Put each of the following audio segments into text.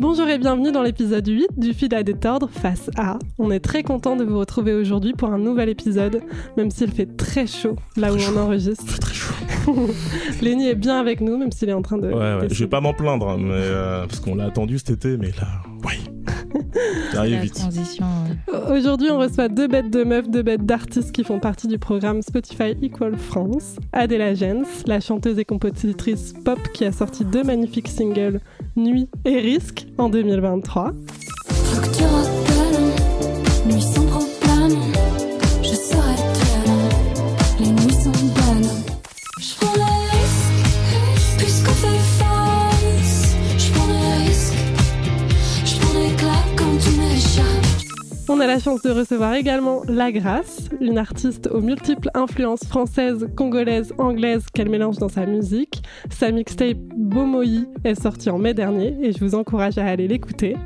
Bonjour et bienvenue dans l'épisode 8 du fil à détordre face à. On est très content de vous retrouver aujourd'hui pour un nouvel épisode, même s'il fait très chaud là où on enregistre. Très chaud. Lenny est bien avec nous, même s'il est en train de. Ouais. Je vais pas m'en plaindre, mais euh, parce qu'on l'a attendu cet été, mais là, oui. Ça arrive La vite. transition. euh, Aujourd'hui, on reçoit deux bêtes de meufs, deux bêtes d'artistes qui font partie du programme Spotify Equal France. Adela Jens, la chanteuse et compositrice pop qui a sorti deux magnifiques singles, Nuit et Risque, en 2023. On a la chance de recevoir également La Grâce, une artiste aux multiples influences françaises, congolaises, anglaises qu'elle mélange dans sa musique. Sa mixtape Bomoi est sortie en mai dernier et je vous encourage à aller l'écouter.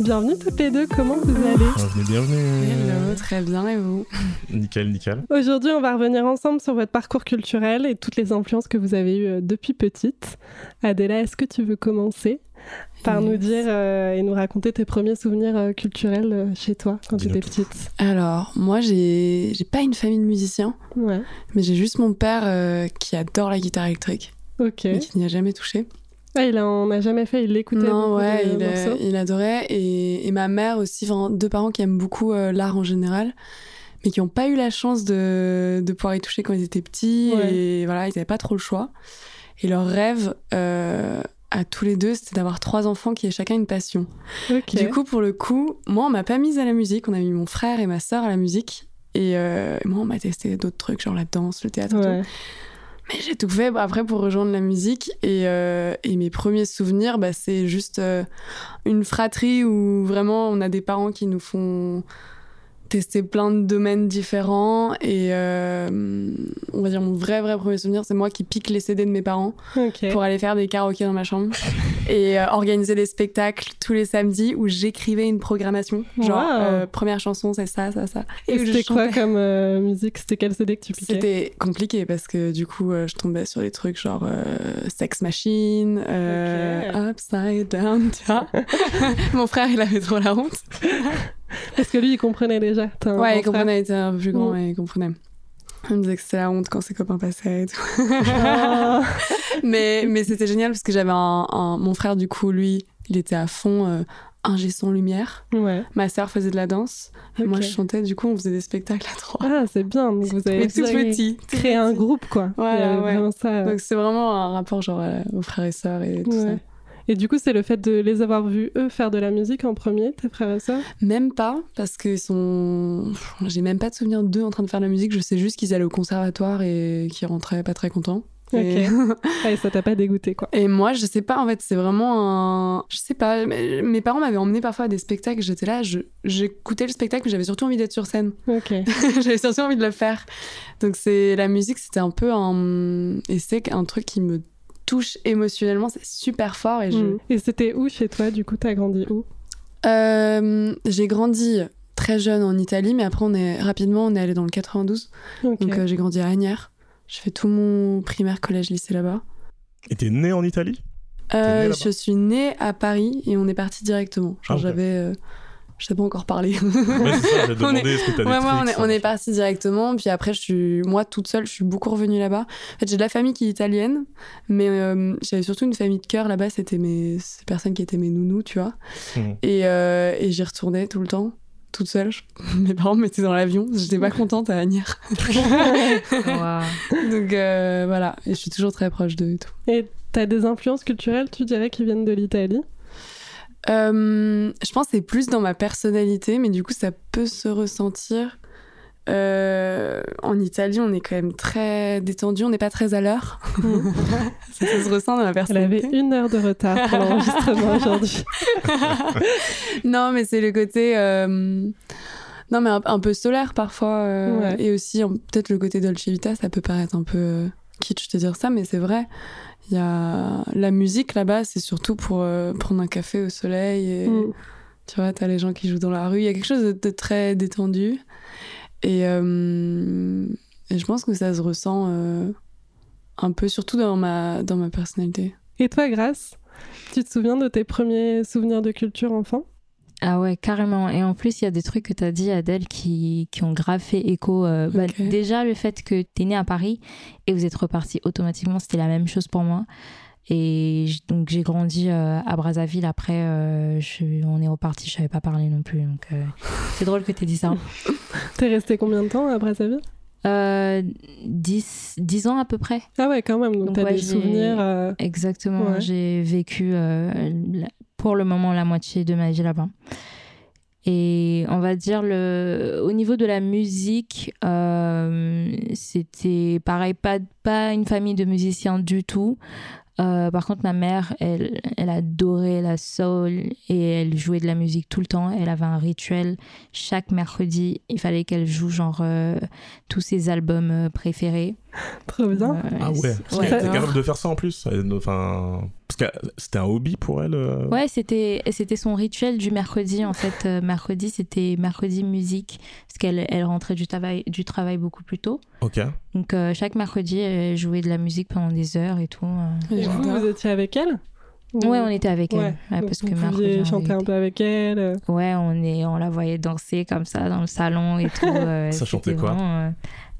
Bienvenue toutes les deux, comment vous allez Bienvenue, bienvenue. Hello, très bien et vous Nickel, nickel. Aujourd'hui, on va revenir ensemble sur votre parcours culturel et toutes les influences que vous avez eues euh, depuis petite. Adela, est-ce que tu veux commencer par nous dire euh, et nous raconter tes premiers souvenirs euh, culturels euh, chez toi quand tu étais petite? Alors, moi j'ai j'ai pas une famille de musiciens, Ouais, mais j'ai juste mon père euh, qui adore la guitare électrique, ok. mais qui n'y a jamais touché. Ah, il en a jamais fait, il l'écoutait Non, ouais, il, euh, il adorait. Et, et ma mère aussi, enfin, deux parents qui aiment beaucoup euh, l'art en général, mais qui n'ont pas eu la chance de, de pouvoir y toucher quand ils étaient petits. Ouais. Et voilà, ils n'avaient pas trop le choix. Et leur rêve euh, à tous les deux, c'était d'avoir trois enfants qui aient chacun une passion. Ok. Du coup, pour le coup, moi, on m'a pas mise à la musique. On a mis mon frère et ma sœur à la musique. Et euh, moi, on m'a testé d'autres trucs, genre la danse, le théâtre. et tout. Mais j'ai tout fait bah, après pour rejoindre la musique. Et, euh, et mes premiers souvenirs, bah, c'est juste euh, une fratrie où vraiment on a des parents qui nous font tester plein de domaines différents. Et euh, on va dire mon vrai, vrai premier souvenir, c'est moi qui pique les CD de mes parents pour aller faire des karaokés dans ma chambre et euh, organiser des spectacles tous les samedis où j'écrivais une programmation. Genre, Wow. euh, première chanson, c'est ça, ça, ça. Et je c'était quoi comme musique? C'était quel CD que tu piquais? C'était compliqué parce que du coup, je tombais sur des trucs genre Sex Machine, Upside Down, tu vois. Mon frère, il avait trop la honte. Parce que lui, il comprenait déjà. Ouais, il comprenait, il était un peu plus grand, Mm. et il comprenait. Il me disait que c'était la honte quand ses copains passaient et tout. Ah. mais mais c'était génial parce que j'avais un, un- Mon frère, du coup, lui, il était à fond euh, ingé son lumière. ouais. Ma sœur faisait de la danse. Et Moi, je chantais. Du coup, on faisait des spectacles à trois. Ah, c'est bien. Donc vous avez Mais tout petit. créé un groupe, quoi. Voilà, ouais. vraiment ça. euh. Donc, c'est vraiment un rapport genre euh, aux frères et sœurs et tout Ouais. ça. Et du coup, c'est le fait de les avoir vus, eux, faire de la musique en premier, tes frères et sœurs? Même pas, parce qu'ils sont. J'ai même pas de souvenir d'eux en train de faire de la musique. Je sais juste qu'ils allaient au conservatoire et qu'ils rentraient pas très contents. Et... Et ça t'a pas dégoûté, quoi. et moi, je sais pas, en fait, c'est vraiment un. Je sais pas, mes parents m'avaient emmené parfois à des spectacles. J'étais là, je- j'écoutais le spectacle, mais j'avais surtout envie d'être sur scène. Ok. j'avais surtout envie de le faire. Donc, c'est la musique, c'était un peu un. Et c'est un truc qui me touche émotionnellement, c'est super fort. Et je. Mm. Et c'était où chez toi, du coup, t'as grandi où? Euh, j'ai grandi très jeune en Italie, mais après on est rapidement on est allé dans le 92. Ok. Donc euh, j'ai grandi à Agnières. Je fais tout mon primaire, collège, lycée là-bas. Et t'es né en Italie? Euh, née je suis née à Paris et on est parti directement. Genre Ah, j'avais, euh, je sais pas encore parler. Ouais, c'est ça, j'ai On est- que Ouais, on on parti directement. Puis après, je suis, moi toute seule, je suis beaucoup revenue là-bas. En fait, j'ai de la famille qui est italienne, mais euh, j'avais surtout une famille de cœur là-bas. C'était mes ces personnes qui étaient mes nounous, tu vois. Mhm. Et, euh, et j'y retournais tout le temps, toute seule. Je- Mes parents me mettaient dans l'avion. J'étais pas contente à Agnières. Donc euh, voilà, et je suis toujours très proche d'eux et tout. Et t'as des influences culturelles, tu dirais, qui viennent de l'Italie? Euh, je pense que c'est plus dans ma personnalité, mais du coup, ça peut se ressentir. Euh, en Italie, on est quand même très détendu, on n'est pas très à l'heure. ça, ça se ressent dans ma Elle personnalité. avait une heure de retard pour l'enregistrement aujourd'hui. non, mais c'est le côté. euh, Non, mais un, un peu solaire parfois. euh, Ouais. Et aussi, peut-être le côté Dolce Vita, ça peut paraître un peu kitsch de dire ça, mais c'est vrai. Il y a la musique là-bas, c'est surtout pour euh, prendre un café au soleil. Et, Mm. Tu vois, t'as les gens qui jouent dans la rue. Il y a quelque chose de, de très détendu. Et, euh, et je pense que ça se ressent euh, un peu, surtout dans ma, dans ma personnalité. Et toi, Grace, tu te souviens de tes premiers souvenirs de culture enfant? Ah ouais, carrément. Et en plus, il y a des trucs que tu as dit, Adèle, qui, qui ont grave fait écho. euh, bah, déjà, le fait que tu es né à Paris et vous êtes reparti automatiquement, c'était la même chose pour moi. Et donc, j'ai grandi euh, à Brazzaville. Après, euh, je- on est reparti, je savais pas parler non plus. Donc, c'est drôle que tu aies dit ça. T'es resté combien de temps à Brazzaville? Euh, 10, 10 ans à peu près. Ah ouais, quand même. Donc, Donc, t'as ouais, des souvenirs. euh, Exactement. Ouais. J'ai vécu euh, la- pour le moment la moitié de ma vie là-bas. Et on va dire le, au niveau de la musique, euh, c'était pareil, pas, pas une famille de musiciens du tout. Euh, par contre, ma mère, elle, elle adorait la soul et elle jouait de la musique tout le temps. Elle avait un rituel. Chaque mercredi, il fallait qu'elle joue genre euh, tous ses albums préférés. Trop bien. Euh, Ah ouais. c'est- Elle était capable de faire ça en plus. Enfin, parce que c'était un hobby pour elle. euh, Ouais, c'était c'était son rituel du mercredi en fait. Euh, mercredi, c'était mercredi musique parce qu'elle elle rentrait du travail du travail beaucoup plus tôt. Ok. Donc euh, chaque mercredi, elle jouait de la musique pendant des heures et tout. euh. Et vous, vous étiez avec elle? Ou- Ouais, on était avec elle. Ouais. Parce vous que mercredi, on chanter un peu avec elle. Ouais, on est on la voyait danser comme ça dans le salon et tout. Ça chantait quoi? vraiment, euh,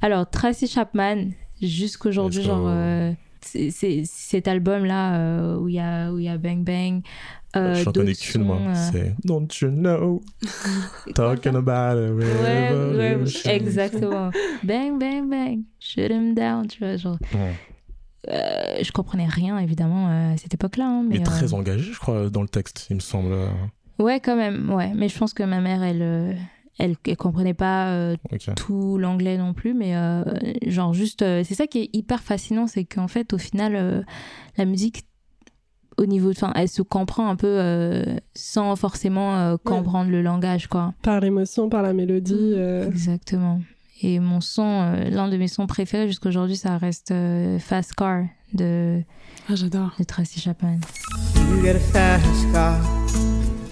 Alors Tracy Chapman, jusqu'aujourd'hui, genre euh, cet album là où il y a où il y a Bang Bang. euh, Je connais qu'une, moi. euh, C'est Don't you know? Talking about a Ouais, ouais, exactement. Bang, bang, bang, shoot him down, tu vois, genre. Ouais. Euh, je comprenais rien, évidemment, euh, à cette époque-là. hein, mais Mais très euh, engagé, je crois, dans le texte, il me semble. Ouais, quand même, ouais. Mais je pense que ma mère, elle, euh, elle, elle comprenait pas euh, tout l'anglais non plus, mais euh, genre juste. euh, c'est ça qui est hyper fascinant, c'est qu'en fait, au final, euh, la musique. Au niveau, enfin, elle se comprend un peu euh, sans forcément euh, comprendre le langage, quoi. Par l'émotion, par la mélodie. euh. Exactement. Et mon son, euh, l'un de mes sons préférés jusqu'à aujourd'hui, ça reste euh, Fast Car de, Ah, j'adore. de Tracy Chapman. You get a fast car.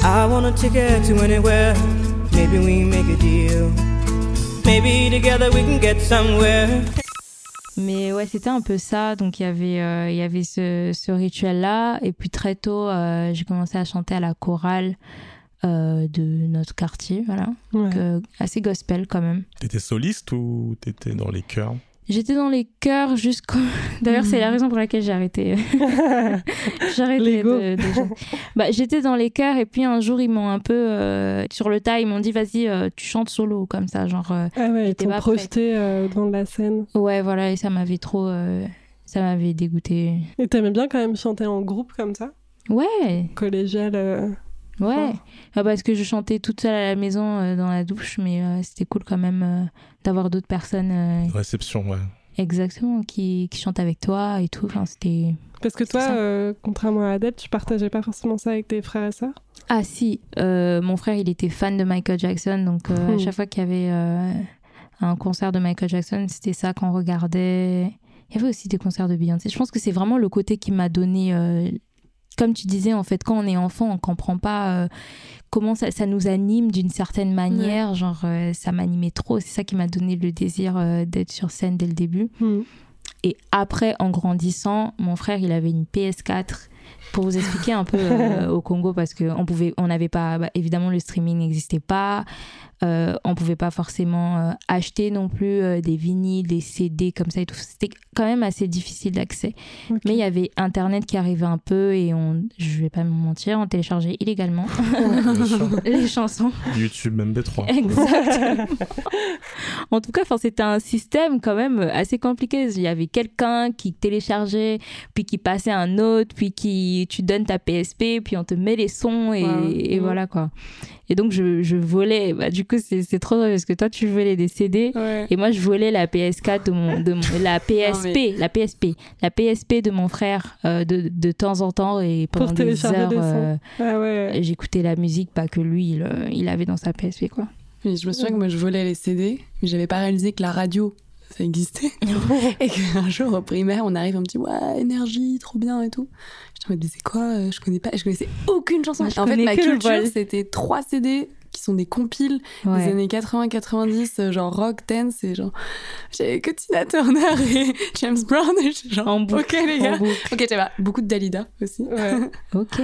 I want a ticket to anywhere. Maybe we make a deal. Maybe together we can get somewhere. Mais ouais, c'était un peu ça. Donc il y avait, euh, il y avait ce, ce rituel-là. Et puis très tôt, euh, j'ai commencé à chanter à la chorale euh, de notre quartier. Voilà. Ouais. Donc, euh, assez gospel quand même. T'étais soliste ou t'étais dans les chœurs? J'étais dans les chœurs jusqu'au. D'ailleurs, c'est la raison pour laquelle j'ai arrêté. j'ai arrêté de. Bah, j'étais dans les chœurs et puis un jour, ils m'ont un peu. euh, sur le tas, ils m'ont dit vas-y, euh, tu chantes solo, comme ça. Genre. euh, Ah ouais, ils t'ont projeté euh, devant la scène. ouais, voilà, et ça m'avait trop. ça m'avait dégoûté. Et t'aimais bien quand même chanter en groupe comme ça? Ouais, Collégial. Ouais. Ah, parce que je chantais toute seule à la maison euh, dans la douche, mais euh, c'était cool quand même euh, d'avoir d'autres personnes euh, Réception, ouais. exactement qui, qui chantent avec toi et tout. Enfin, c'était. Parce que toi, euh, contrairement à Adèle, tu partageais pas forcément ça avec tes frères et sœurs? Ah si, euh, mon frère il était fan de Michael Jackson, donc euh, à Hmm. chaque fois qu'il y avait euh, un concert de Michael Jackson, c'était ça qu'on regardait. Il y avait aussi des concerts de Beyoncé. Je pense que c'est vraiment le côté qui m'a donné, euh, comme tu disais en fait, quand on est enfant, on comprend pas euh, comment ça, ça nous anime d'une certaine manière. Genre euh, ça m'animait trop. C'est ça qui m'a donné le désir euh, d'être sur scène dès le début. Hmm. Et après, en grandissant, mon frère, il avait une PS4. Pour vous expliquer un peu euh, au Congo, parce qu'on pouvait, on n'avait pas, bah, évidemment, le streaming n'existait pas. Euh, on pouvait pas forcément euh, acheter non plus euh, des vinyles, des CD comme ça et tout. C'était quand même assez difficile d'accès. Mais il y avait Internet qui arrivait un peu et on, je vais pas me mentir, on téléchargeait illégalement les chansons. YouTube MP3. Exactement. en tout cas, enfin, c'était un système quand même assez compliqué. Il y avait quelqu'un qui téléchargeait, puis qui passait un autre, puis qui tu donnes ta PSP, puis on te met les sons et, Wow. et Mhm. voilà quoi. Et donc je, je volais. Bah, du coup, c'est trop drôle parce que toi tu volais des CD. Ouais. Et moi, je volais la PS4 de mon, de mon- la PSP, la PSP, la PSP de mon frère euh, de, de temps en temps et Pour pendant des heures, des euh, Ah ouais. j'écoutais la musique, pas que lui, il, euh, il avait dans sa PSP quoi. Mais je me souviens que moi, je volais les CD, mais j'avais pas réalisé que la radio, ça existait. et qu'un jour, au primaire, on arrive, on me dit, ouais, énergie, trop bien et tout. Je me dis, c'est quoi euh, Je connais pas, je connaissais aucune chanson. Moi, en fait, ma culture, c'était trois CD qui sont des compiles des années 80-90, euh, genre rock, dance, et genre, j'avais que Tina Turner et James Brown, et genre, En boucle, ok les gars. Ok, j'avais beaucoup de Dalida aussi. Ouais. Ok.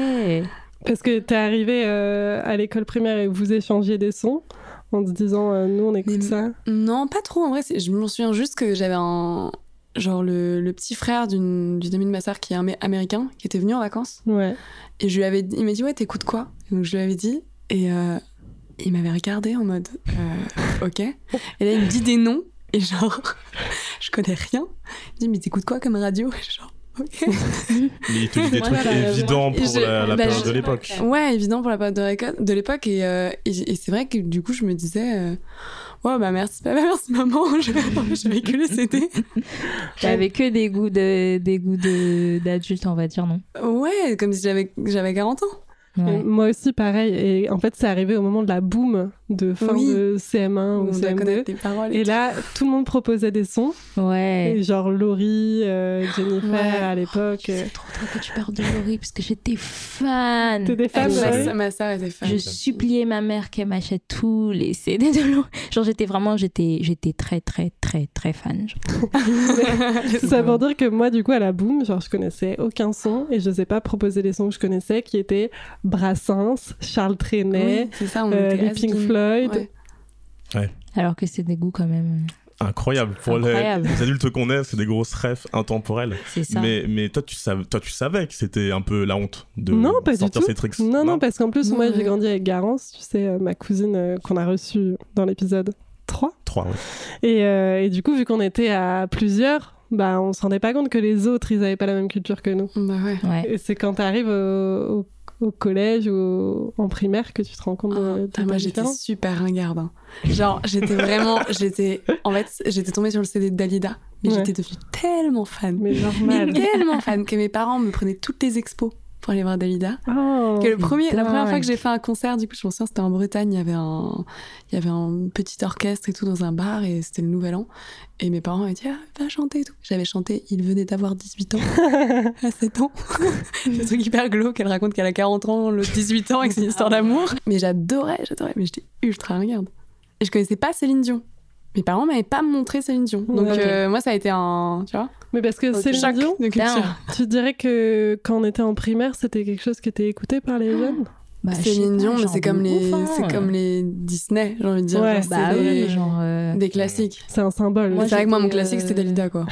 Parce que t'es arrivé euh, à l'école primaire et vous échangiez des sons en disant euh, nous on écoute Mais- ça. Non, pas trop. En vrai, je me souviens juste que j'avais un. Genre le, le petit frère d'une amie de ma sœur qui est amé- américain, qui était venu en vacances. Ouais. Et je lui avais il m'a dit, ouais, t'écoutes quoi? Donc je lui avais dit. Et euh, il m'avait regardé en mode, euh, ok. Et là, il me dit des noms. Et genre, je connais rien. Il me dit, mais t'écoutes quoi comme radio? Et genre, ok. Mais il te dit des trucs Voilà, évidents pour je- la, la bah, période je- de l'époque. Ouais, évident pour la période de l'époque. Et, euh, et, et c'est vrai que du coup, je me disais, euh, ouais, bah merci papa, merci maman, j'avais que les CD. T'avais que des goûts de, des goûts de, d'adultes, on va dire, non? Ouais, comme si j'avais j'avais 40 ans. Et Ouais. moi aussi pareil. Et en fait c'est arrivé au moment de la boom de fin Oui. de CM1 On ou doit CM2. connaître les paroles. Et là tout le monde proposait des sons. Ouais. Et genre Laurie, euh, Jennifer Ouais. à l'époque. Je sais trop trop que tu parles de Laurie parce que j'étais fan. T'es des Et fans ma, sœur- était fan. Je suppliais ma mère qu'elle m'achète tous les CD de Laurie. Genre j'étais vraiment j'étais j'étais très très très très fan. Ça veut dire que moi, du coup, à la boom, genre, je connaissais aucun son et je n'osais pas proposer les sons que je connaissais, qui étaient Brassens, Charles Trenet, Oui, c'est ça, on euh, les Pink. Floyd. Ouais. Alors que c'est des goûts quand même. Incroyable. Pour les- Incroyable. Les, adultes qu'on est, c'est des grosses refs intemporelles. Ça. Mais, mais toi, tu savais, toi, tu savais que c'était un peu la honte de Non, pas du sortir tout. ces tricks. Non, non, parce qu'en plus, Non, moi, ouais. j'ai grandi avec Garance, tu sais, euh, ma cousine euh, qu'on a reçue dans l'épisode 3. Trois, ouais. Et, euh, et du coup, vu qu'on était à plusieurs, bah, on se rendait pas compte que les autres, ils avaient pas la même culture que nous. Bah ouais. Ouais. Et c'est quand t'arrives au, au, au collège ou en primaire que tu te rends compte de, de Ah, moi j'étais super ringarde. hein. Genre j'étais vraiment, j'étais, en fait j'étais tombée sur le CD de Dalida, mais j'étais devenue tellement fan, Mais mais normal. tellement fan que mes parents me prenaient toutes les expos pour aller voir Dalida. Oh. Que le premier, la première fois que j'ai fait un concert, du coup, je me souviens, c'était en Bretagne, il y avait un, il y avait un petit orchestre et tout dans un bar et c'était le nouvel an. Et mes parents m'avaient dit, ah, va chanter et tout. J'avais chanté, il venait d'avoir 18 ans, à 7 ans. c'est un truc hyper glauque, elle raconte qu'elle a 40 ans, l'autre 18 ans et que c'est une histoire d'amour. Mais j'adorais, j'adorais, mais j'étais ultra regarde. Et je connaissais pas Céline Dion. Mes parents m'avaient pas montré Céline Dion. Donc, Ouais. euh, moi, ça a été un, tu vois, Mais parce que Céline choc Dion, de culture. Tu dirais que quand on était en primaire, c'était quelque chose qui était écouté par les jeunes Bah, Céline Dion, mais c'est comme les, hein. c'est comme les Disney, j'ai envie de dire. Ouais. Genre, Bah oui, genre. euh, des classiques. C'est un symbole. C'est vrai que moi, mon classique, c'était euh, Dalida, quoi.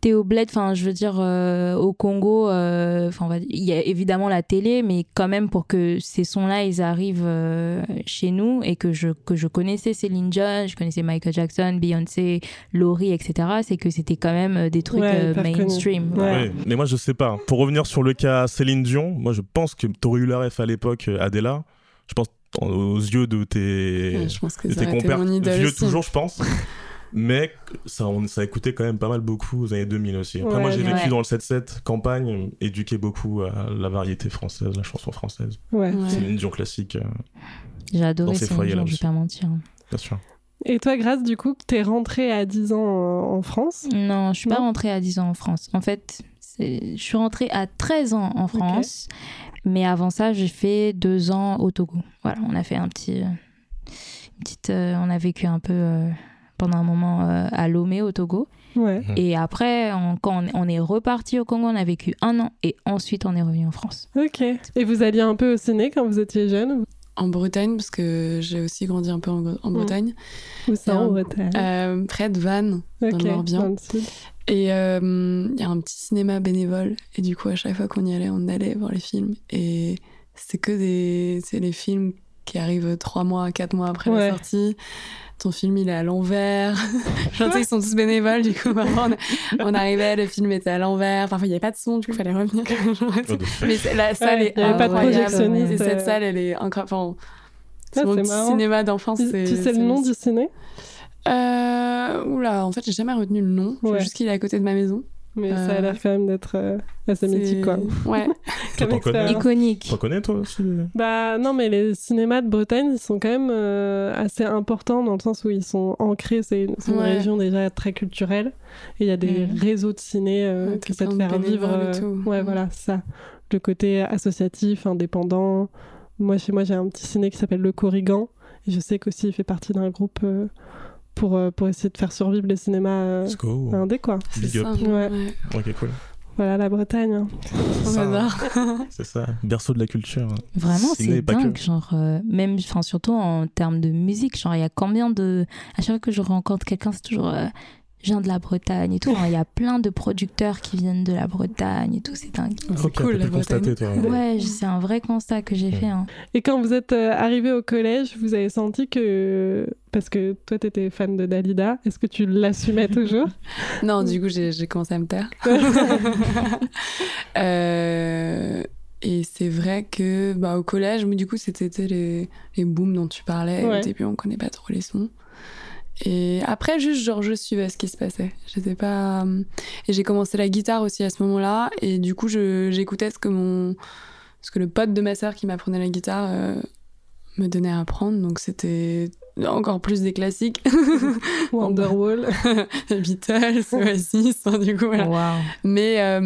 T'es au bled, enfin, je veux dire, euh, au Congo, euh, enfin, il y a évidemment la télé, mais quand même pour que ces sons-là, ils arrivent euh, chez nous et que je, que je connaissais Céline Dion, je connaissais Michael Jackson, Beyoncé, Laurie, etc., c'est que c'était quand même des trucs Ouais, euh, mainstream. Ouais. Ouais, Mais moi, je sais pas. Pour revenir sur le cas Céline Dion, moi, je pense que t'aurais eu la ref à l'époque, Adela. Je pense en- aux yeux de tes, Ouais, je pense que de tes compères. mon idole Vieux aussi. toujours, je pense. Mais ça, on, ça écoutait quand même pas mal beaucoup aux années 2000 aussi. Après, Ouais, moi, j'ai vécu ouais. dans le 7-7 campagne, éduqué beaucoup à la variété française, la chanson française. Ouais. Ouais. Céline Dion classique, euh, J'ai adoré Dans ces Dion, je vais pas mentir. bien sûr. Et toi, Grace, du coup, t'es rentrée à 10 ans en, France? Non, je suis pas rentrée à 10 ans en France. En fait, c'est- je suis rentrée à 13 ans en France. Mais avant ça, j'ai fait deux ans au Togo. Voilà, on a fait un petit. une petite, euh, on a vécu un peu euh, pendant un moment euh, à Lomé au Togo. Ouais. Mhm. Et après, on- quand on, on est reparti au Congo, on a vécu un an. Et ensuite, on est revenu en France. Ok. Et vous alliez un peu au ciné quand vous étiez jeune En Bretagne, parce que j'ai aussi grandi un peu en, en. Bretagne, Ou ça en Euh, Bretagne? Euh, près de Vannes. Ok, dans le Morbihan. Et euh, il y a un petit cinéma bénévole. Et du coup, à chaque fois qu'on y allait, on allait voir les films. Et c'est que des. C'est les films qui arrivent trois mois, quatre mois après Ouais. la sortie. Ton film, il est à l'envers. Genre, ils sont tous bénévoles. Du coup, on, on arrivait, le film était à l'envers. Parfois, il n'y avait pas de son, du coup, il fallait revenir. Mais la salle Ouais, est il y avait pas de incroyable. projectionniste, Et cette euh. salle, elle est incroyable. Enfin, c'est Ah, mon c'est petit cinéma d'enfance. Tu, c'est- tu sais le nom du ciné? Euh, oula, en fait, j'ai jamais retenu le nom. Je sais Ouais. juste qu'il est à côté de ma maison. Mais ça a Euh, l'air quand même d'être euh, assez mythique, quoi. Ouais. T'en connais, expérience. Iconique. T'en connais toi aussi Bah non, mais les cinémas de Bretagne, ils sont quand même euh, assez importants dans le sens où ils sont ancrés. C'est une, c'est une Ouais. région déjà très culturelle. Et il y a des Mhm. réseaux de ciné euh, Ouais, qui peuvent faire vivre. euh, tout. Ouais, Mhm. voilà, c'est ça. Le côté associatif, indépendant. Moi, chez moi, j'ai un petit ciné qui s'appelle Le Corrigan. Et je sais qu'aussi, il fait partie d'un groupe euh, pour, euh, pour essayer de faire survivre les cinémas euh, indés, quoi. C'est Big up. ça. Ouais. ouais. Ok, cool. Voilà, la Bretagne. hein. Ça. C'est ça, berceau de la culture. Vraiment, Ciné, c'est pas que. dingue. Genre, euh, même, enfin, surtout en termes de musique, genre, il y a combien de. À chaque fois que je rencontre quelqu'un, c'est toujours. euh, je viens de la Bretagne et tout. Il y a plein de producteurs qui viennent de la Bretagne et tout, c'est dingue. C'est Ok, cool, t'as la pu constater, Bretagne. toi. Ouais, c'est un vrai constat que j'ai Ouais. fait. hein. Et quand vous êtes euh, arrivé au collège, vous avez senti que. Parce que toi, t'étais fan de Dalida, est-ce que tu l'assumais toujours? Non, du coup, j'ai commencé à me taire. Euh, et c'est vrai que bah, au collège, moi, du coup, c'était tu les, les booms dont tu parlais. Ouais. Au début, on connaît pas trop les sons. Et après, juste, genre, je suivais ce qui se passait. J'étais pas. euh, Et j'ai commencé la guitare aussi à ce moment-là. Et du coup, j'écoutais ce que mon. Ce que le pote de ma sœur qui m'apprenait la guitare euh, me donnait à apprendre. Donc, c'était encore plus des classiques. Wonderwall. Beatles, Oasis, du coup, voilà. Mais, euh,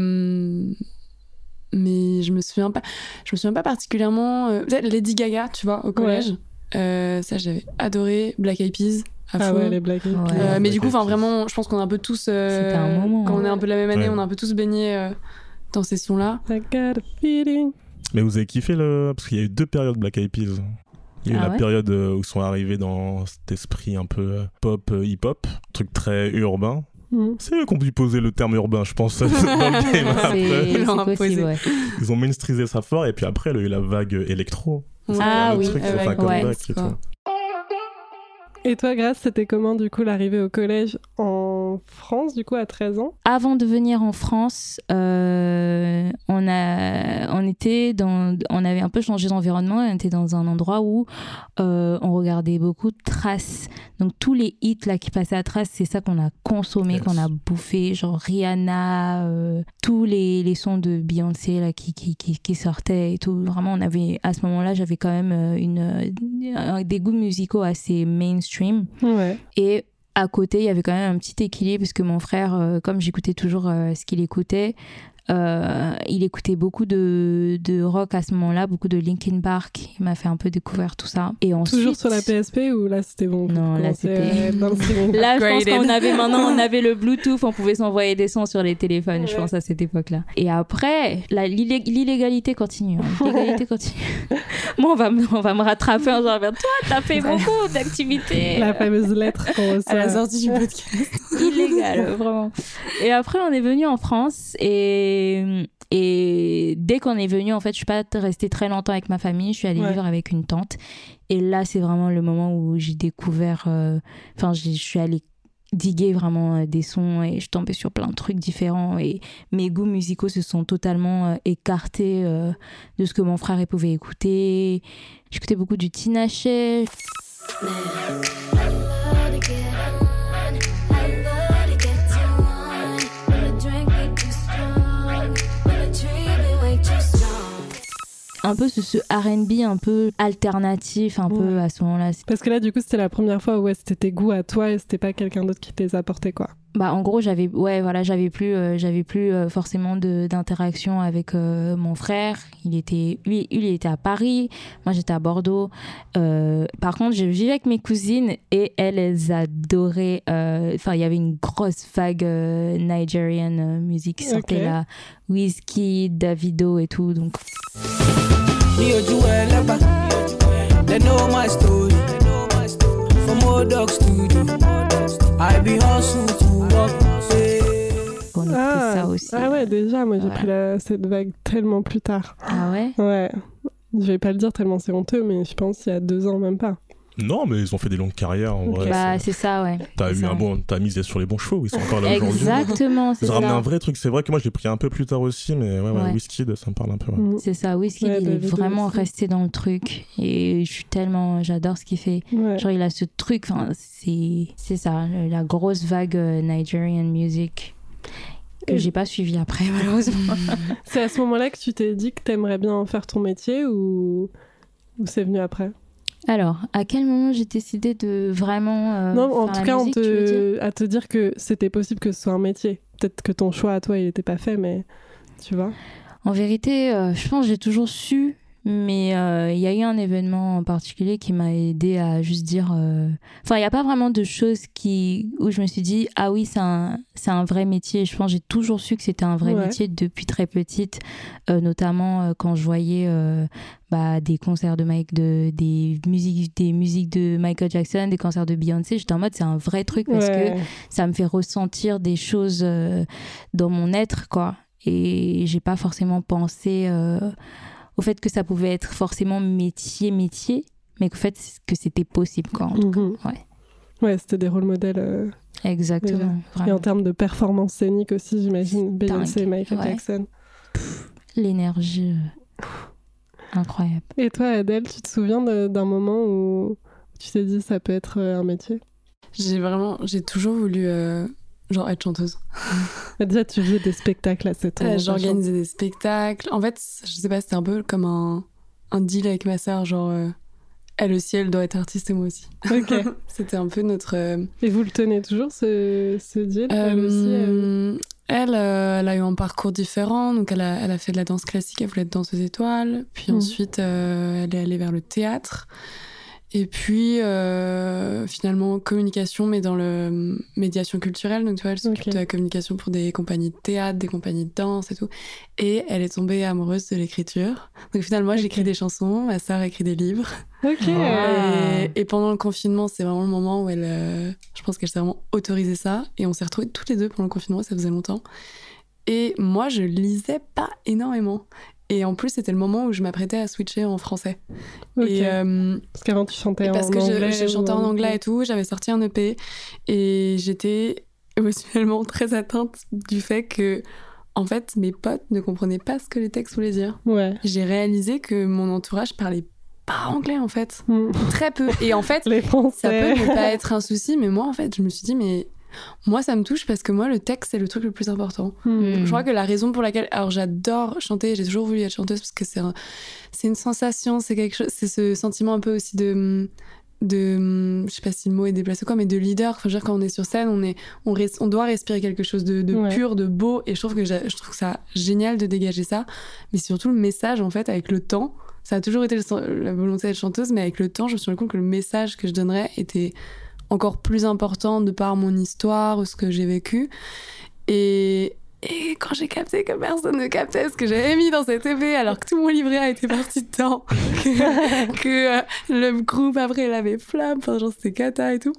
mais je me souviens pas, je me souviens pas particulièrement. Peut-être Lady Gaga, tu vois, au collège. Euh, ça, j'avais adoré. Black Eyed Peas, Ah ouais, les Black Eyed Ouais. Peas. Euh, mais du coup, enfin vraiment, je pense qu'on est un peu tous. euh, C'était un moment, Quand hein. on est un peu de la même année, Ouais. on est un peu tous baignés euh, dans ces sons-là. I got a feeling. Mais vous avez kiffé le. Parce qu'il y a eu deux périodes Black Eyed Peas. Il y a eu Ah la ouais période euh, où ils sont arrivés dans cet esprit un peu euh, pop, hip-hop, truc très urbain. Mhm. C'est eux qui ont dû poser le terme urbain, je pense, dans le game. Après, C'est Ils possible, ouais. ont mainstreisé ça fort, et puis après, il y a eu la vague électro. Ah oui, ouais. Et toi, Grace, c'était comment du coup l'arrivée au collège en France, du coup, à 13 ans? Avant de venir en France, euh, on a, on était dans, on avait un peu changé d'environnement. On était dans un endroit où euh, on regardait beaucoup de Trace. Donc tous les hits là qui passaient à Trace, c'est ça qu'on a consommé, Yes. qu'on a bouffé, genre Rihanna, euh, tous les, les sons de Beyoncé là qui, qui, qui, qui sortaient et tout. Vraiment, on avait à ce moment-là, j'avais quand même une, euh, des goûts musicaux assez mainstream. Ouais. Et à côté, il y avait quand même un petit équilibre parce que mon frère, euh, comme j'écoutais toujours euh, ce qu'il écoutait, euh, il écoutait beaucoup de, de rock à ce moment-là, beaucoup de Linkin Park. Il m'a fait un peu découvrir tout ça. Et ensuite, Toujours sur la PSP ou là c'était bon Non, là, à c'était- Là, je pense qu'on avait maintenant, on avait le Bluetooth, on pouvait s'envoyer des sons sur les téléphones, je pense à cette époque-là. Et après, l'illégalité continue. hein. L'illégalité continue. Moi, on va, me, on va me rattraper en disant, toi, t'as fait beaucoup d'activités. La fameuse lettre qu'on À reçoit. la sortie du podcast. illégal, vraiment. Et après, on est venu en France et, et dès qu'on est venu, en fait, je suis pas restée très longtemps avec ma famille. Je suis allée Ouais. vivre avec une tante. Et là, c'est vraiment le moment où j'ai découvert. euh, Enfin, je suis allée diguer vraiment euh, des sons et je tombée sur plein de trucs différents et mes goûts musicaux se sont totalement euh, écartés de ce que mon frère pouvait écouter. J'écoutais beaucoup du Tina un peu ce, ce R&B un peu alternatif un peu à ce moment-là. Parce que là, du coup, c'était la première fois où ouais, c'était tes goûts à toi et c'était pas quelqu'un d'autre qui te les apportait, quoi. Bah en gros j'avais ouais voilà j'avais plus euh, j'avais plus euh, forcément de d'interaction avec euh, mon frère. Il était lui lui, il était à Paris, moi j'étais à Bordeaux. Euh, par contre je vivais avec mes cousines et elles elles adoraient. euh, Enfin il y avait une grosse vague euh, Nigerian euh, musique qui sortait Ok. là, Whiskey, Davido et tout donc. I be hustle. On Ah, ça aussi. ah ouais, déjà, moi j'ai Voilà. pris la- cette vague tellement plus tard. Ah ouais? Ouais. Je vais pas le dire tellement c'est honteux, mais je pense il y a deux ans, même pas. Non, mais ils ont fait des longues carrières en vrai. bah c'est- ça ouais. T'as eu ça. un bon, t'as misé sur les bons chevaux, ils sont encore là aujourd'hui. Exactement c'est Ils ont ramené un vrai truc, c'est vrai que moi je l'ai pris un peu plus tard aussi, mais ouais, ouais, Ouais. Whisky, ça me parle un peu. ouais. C'est ça, Whisky, Ouais, il est Davido vraiment aussi. resté dans le truc. Et je suis tellement. J'adore ce qu'il fait. Ouais. Genre, il a ce truc, enfin, c'est c'est ça, la grosse vague euh, Nigerian music. que j'ai pas suivi après, malheureusement. C'est à ce moment-là que tu t'es dit que t'aimerais bien en faire ton métier ou, ou c'est venu après? Alors, à quel moment j'ai décidé de vraiment. euh, Non, en faire tout la cas, musique, te, à te dire que c'était possible que ce soit un métier. Peut-être que ton choix à toi, il n'était pas fait, mais tu vois. En vérité, euh, je pense que j'ai toujours su, mais euh, il y a eu un événement en particulier qui m'a aidé à juste dire. euh, Enfin, il n'y a pas vraiment de choses qui où je me suis dit ah oui c'est un un vrai métier. Je pense que j'ai toujours su que c'était un vrai Ouais. métier depuis très petite, euh, notamment quand je voyais bah, des concerts de Mike, de des musiques des musiques de Michael Jackson, des concerts de Beyoncé. J'étais en mode c'est un vrai truc parce que ça me fait ressentir des choses dans mon être, quoi. Et j'ai pas forcément pensé au fait que ça pouvait être forcément métier, métier, mais qu'au fait que c'était possible, quoi. en tout cas. Mhm. Ouais. Ouais, c'était des rôles modèles. euh, Exactement. Et en termes de performance scénique aussi, j'imagine. Beyoncé, dingue. Michael Ouais. Jackson. L'énergie euh, incroyable. Et toi, Adèle, tu te souviens d'un moment où tu t'es dit ça peut être euh, un métier? J'ai vraiment, j'ai toujours voulu euh, genre être chanteuse. Déjà, tu faisais des spectacles à 7 ans. Euh, J'organisais des spectacles. En fait, je sais pas, c'était un peu comme un, un deal avec ma sœur, genre euh, elle aussi, elle doit être artiste et moi aussi. Ok. C'était un peu notre. euh, Et vous le tenez toujours, ce, ce deal elle aussi, elle Euh, elle, euh, elle a eu un parcours différent. Donc, elle a, elle a fait de la danse classique, elle voulait être danseuse étoile. Puis Mhm. ensuite, euh, elle est allée vers le théâtre. Et puis, euh, finalement, communication, mais dans le euh, médiation culturelle. Donc, tu vois, elle s'occupe de la communication pour des compagnies de théâtre, des compagnies de danse et tout. Et elle est tombée amoureuse de l'écriture. Donc, finalement, moi, j'écris des chansons, ma sœur écrit des livres. Ok. Et, et pendant le confinement, c'est vraiment le moment où elle. euh, je pense qu'elle s'est vraiment autorisé ça. Et on s'est retrouvés toutes les deux pendant le confinement, ça faisait longtemps. Et moi, je lisais pas énormément. Et en plus, c'était le moment où je m'apprêtais à switcher en français. Ok. Et, euh, Parce qu'avant, tu chantais et parce en que je- anglais. ou chantais en anglais et tout, j'avais sorti un EP. Et j'étais émotionnellement très atteinte du fait que, en fait, mes potes ne comprenaient pas ce que les textes voulaient dire. Ouais. J'ai réalisé que mon entourage parlait pas anglais, en fait. Hmm. Très peu. Et en fait, Les ça peut ne pas être un souci, mais moi, en fait, je me suis dit, mais moi, ça me touche parce que moi, le texte, c'est le truc le plus important. Hmm. Je crois que la raison pour laquelle. Alors, j'adore chanter, j'ai toujours voulu être chanteuse parce que c'est un- c'est une sensation, c'est quelque chose. C'est ce sentiment un peu aussi de. de je sais pas si le mot est déplacé ou quoi mais de leader enfin, je veux dire quand on est sur scène on est on, res- on doit respirer quelque chose de, de Ouais. pur de beau et je trouve que je trouve ça génial de dégager ça mais surtout le message en fait avec le temps ça a toujours été le la volonté d'être chanteuse mais avec le temps je me suis rendu compte que le message que je donnerais était encore plus important de par mon histoire ou ce que j'ai vécu. Et, et quand j'ai capté que personne ne captait ce que j'avais mis dans cette EP alors que tout mon livret a été parti dedans que, euh, le groupe après il avait flamme enfin genre c'était cata et tout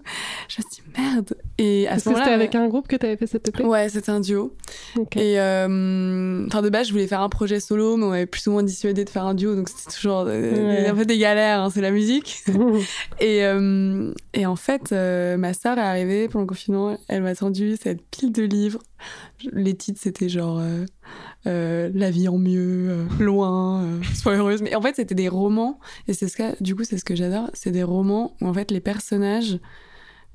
je me suis dit merde et à ce moment-là c'était avec un groupe que tu avais fait cette EP Ouais, c'était un duo. Et euh, enfin de base, je voulais faire un projet solo, mais on m'avait plus ou moins dissuadé de faire un duo, donc c'était toujours euh, Ouais. un peu des galères. hein, c'est la musique. Et, euh, et en fait, euh, ma sœur est arrivée pendant le confinement. Elle m'a tendu cette pile de livres. Les titres, c'était genre La vie en mieux, Loin, Sois heureuse. Mais en fait, c'était des romans. Et c'est ce que, du coup, c'est ce que j'adore. C'est des romans où en fait les personnages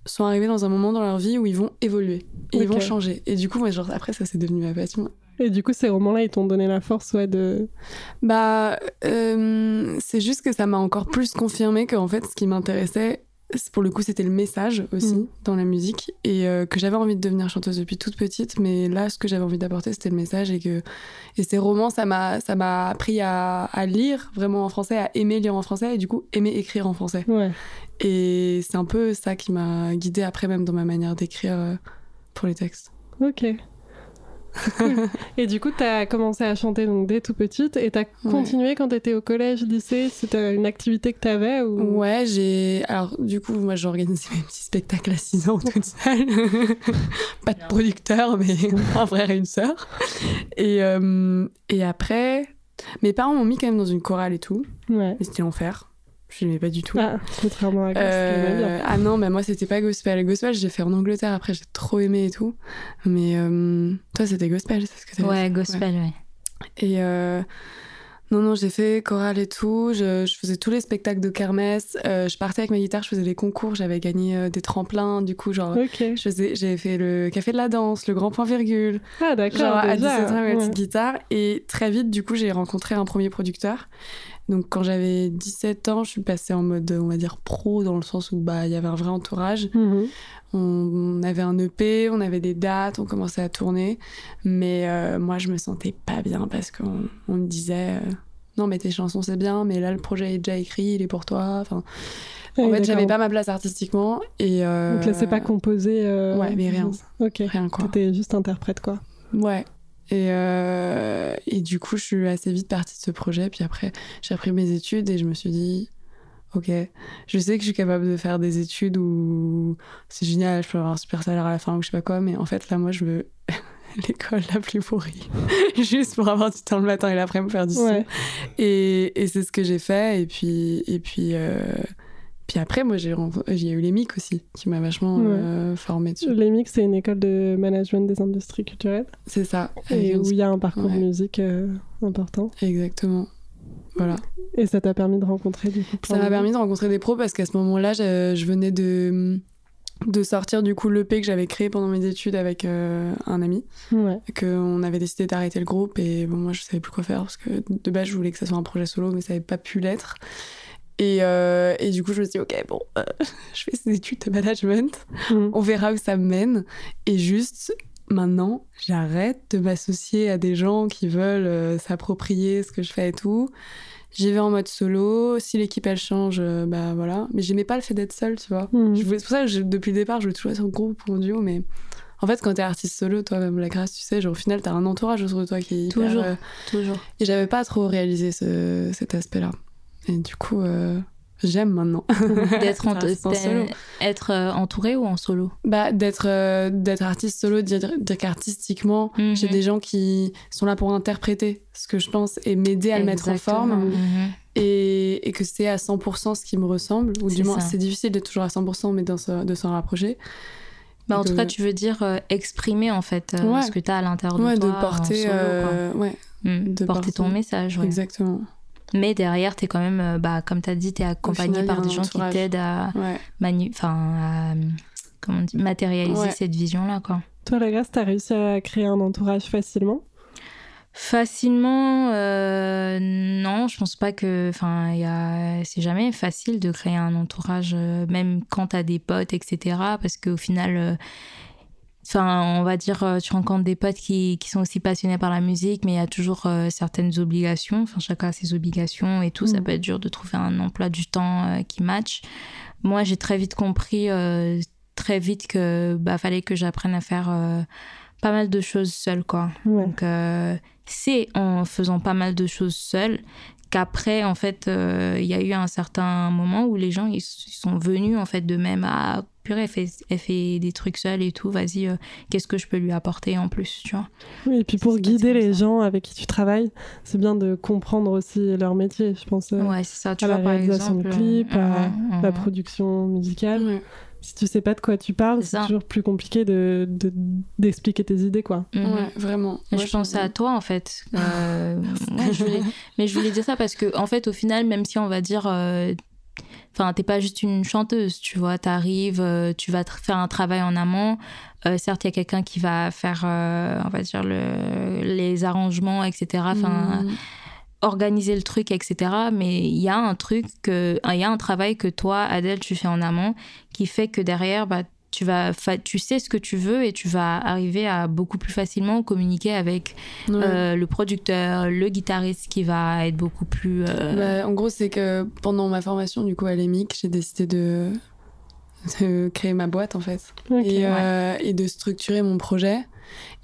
sont arrivés dans un moment dans leur vie où ils vont évoluer et ils vont changer. Et du coup, moi, genre, après, ça c'est devenu ma passion. Et du coup, ces romans-là, ils t'ont donné la force, ouais, de. Bah, euh, c'est juste que ça m'a encore plus confirmé qu'en fait, ce qui m'intéressait, pour le coup, c'était le message aussi Mm. dans la musique et euh, que j'avais envie de devenir chanteuse depuis toute petite. Mais là, ce que j'avais envie d'apporter, c'était le message et que et ces romans, ça m'a ça m'a appris à, à lire vraiment en français, à aimer lire en français et du coup aimer écrire en français. Ouais. Et c'est un peu ça qui m'a guidée après même dans ma manière d'écrire euh, pour les textes. Ok. Et du coup, tu as commencé à chanter donc, dès tout petite et tu as continué quand tu étais au collège, lycée C'était une activité que tu avais ou... Ouais, j'ai. Alors, du coup, moi, j'organisais mes petits spectacles à 6 ans toute seule. Pas de producteur, mais un frère et une sœur. Et, euh, et après, mes parents m'ont mis quand même dans une chorale et tout. Ouais. C'était l'enfer. Je n'aimais pas du tout. Ah, contrairement à Euh, l'aimais ah non, mais moi c'était pas gospel. Gospel, j'ai fait en Angleterre après, j'ai trop aimé et tout. Mais euh, toi, c'était gospel, c'est ce que t'avais Ouais, gospel, ouais. Et euh, Non, non, j'ai fait chorale et tout. Je, je faisais tous les spectacles de kermesse. Euh, je partais avec ma guitare, je faisais des concours. J'avais gagné euh, des tremplins. Du coup, genre, Ok. je faisais- j'ai fait le café de la danse, le grand point virgule. Ah, d'accord. Genre à déjà. 17 ans, avec petite guitare. Et très vite, du coup, j'ai rencontré un premier producteur. Donc, quand j'avais 17 ans, je suis passée en mode, on va dire, pro, dans le sens où bah, il y avait un vrai entourage. Mhm. On, on avait un EP, on avait des dates, on commençait à tourner. Mais euh, moi, je me sentais pas bien parce qu'on on me disait euh, Non, mais tes chansons, c'est bien, mais là, le projet est déjà écrit, il est pour toi. Enfin, en oui, fait, j'avais pas ma place artistiquement. Et, euh, Donc là, c'est pas composé. euh, Ouais, mais rien. Ok. Rien, quoi. T'étais juste interprète, quoi. Ouais. Et, euh, et du coup, je suis assez vite partie de ce projet. Puis après, j'ai repris mes études et je me suis dit, ok, je sais que je suis capable de faire des études où c'est génial, je peux avoir un super salaire à la fin ou je sais pas quoi, mais en fait, là, moi, je veux l'école la plus pourrie. Juste pour avoir du temps le matin et l'après-midi faire du son. Ouais. Et, et c'est ce que j'ai fait. Et puis, et puis, euh, puis après, moi, j'ai eu les MIC aussi, qui m'a vachement Ouais. euh, formée dessus. L'EMIC, c'est une école de management des industries culturelles C'est ça. et où il y a un parcours Ouais. musique euh, important. Exactement. Voilà. Et ça t'a permis de rencontrer coup plein Ça m'a de- permis de rencontrer des pros parce qu'à ce moment-là, je, je venais de, de sortir du coup l'EP que j'avais créé pendant mes études avec euh, un ami. Ouais. Qu'on avait décidé d'arrêter le groupe et bon, moi je savais plus quoi faire parce que de base je voulais que ça soit un projet solo mais ça n'avait pas pu l'être. Et, euh, et du coup, je me suis dit, ok, bon, euh, je fais ces études de management, Mhm. on verra où ça me mène. Et juste, maintenant, j'arrête de m'associer à des gens qui veulent euh, s'approprier ce que je fais et tout. J'y vais en mode solo. Si l'équipe elle change, bah voilà. Mais j'aimais pas le fait d'être seule, tu vois. Mhm. C'est pour ça que je- depuis le départ, je voulais toujours être en groupe ou en duo. Mais en fait, quand t'es artiste solo, toi-même, la grâce, tu sais, genre, au final, t'as un entourage autour de toi qui est hyper, Toujours. Toujours. Et j'avais pas trop réalisé ce- cet aspect-là. Et du coup, euh, j'aime maintenant. D'être en- solo. être, euh, entouré ou en solo? Bah, d'être euh, d'être artiste solo, dire, dire qu'artistiquement, Mhm. j'ai des gens qui sont là pour interpréter ce que je pense et m'aider à le mettre en forme. Mhm. Et, et que c'est à 100% ce qui me ressemble. Ou du moins, c'est difficile d'être toujours à 100%, mais de s'en rapprocher. Bah, en tout cas, tu veux dire euh, exprimer en fait euh, Ouais. ce que tu as à l'intérieur de Ouais, toi. de en porter. solo, quoi. euh, ouais, Mm, de porter ton message. exactement. Mais derrière, tu es quand même, euh, bah, comme tu as dit, tu es accompagné par des gens entourage. qui t'aident à, Ouais. manu- enfin, à, comment dit, matérialiser Ouais. cette vision-là. quoi. Toi, la grâce, t'as réussi à créer un entourage facilement? Facilement, euh, non, je pense pas que. Enfin, il y a- c'est jamais facile de créer un entourage, euh, même quand t'as des potes, etc. Parce qu'au final, euh, enfin, on va dire, euh, tu rencontres des potes qui, qui sont aussi passionnés par la musique, mais il y a toujours euh, certaines obligations. Enfin, chacun a ses obligations et tout. Ça Mm. peut être dur de trouver un emploi du temps euh, qui match. Moi, j'ai très vite compris, euh, très vite que bah fallait que j'apprenne à faire pas mal de choses seule, quoi. Ouais. Donc, c'est en faisant pas mal de choses seule qu'après, en fait, euh, il y a eu un certain moment où les gens, ils, ils sont venus, en fait, de même à purée, elle fait, elle fait des trucs seule et tout, vas-y, euh, qu'est-ce que je peux lui apporter en plus, tu vois. Oui, et puis pour guider les ça. gens avec qui tu travailles, c'est bien de comprendre aussi leur métier, je pense. euh, Ouais, c'est ça, tu à la vois, par réalisation de exemple. clips, à mhm, La production musicale. Ouais. Si tu sais pas de quoi tu parles, C'est toujours plus compliqué de de- d'expliquer tes idées, quoi. Mhm. Ouais, vraiment. Je pensais à toi en fait. Euh, ouais, je voulais- Mais je voulais dire ça parce que en fait au final même si on va dire, euh, enfin t'es pas juste une chanteuse, tu vois, t'arrives, euh, tu vas faire un travail en amont. Euh, certes il y a quelqu'un qui va faire, euh, on va dire le, les arrangements, etc. Enfin Mhm. organiser le truc, etc. Mais il y a un truc il y a un travail que toi Adèle tu fais en amont qui fait que derrière bah tu vas, fa- tu sais ce que tu veux et tu vas arriver à beaucoup plus facilement communiquer avec Ouais. euh, le producteur, le guitariste qui va être beaucoup plus. euh, Bah, en gros, c'est que pendant ma formation, du coup, à l'EMIC, j'ai décidé de... de créer ma boîte, en fait. Et, euh, et de structurer mon projet.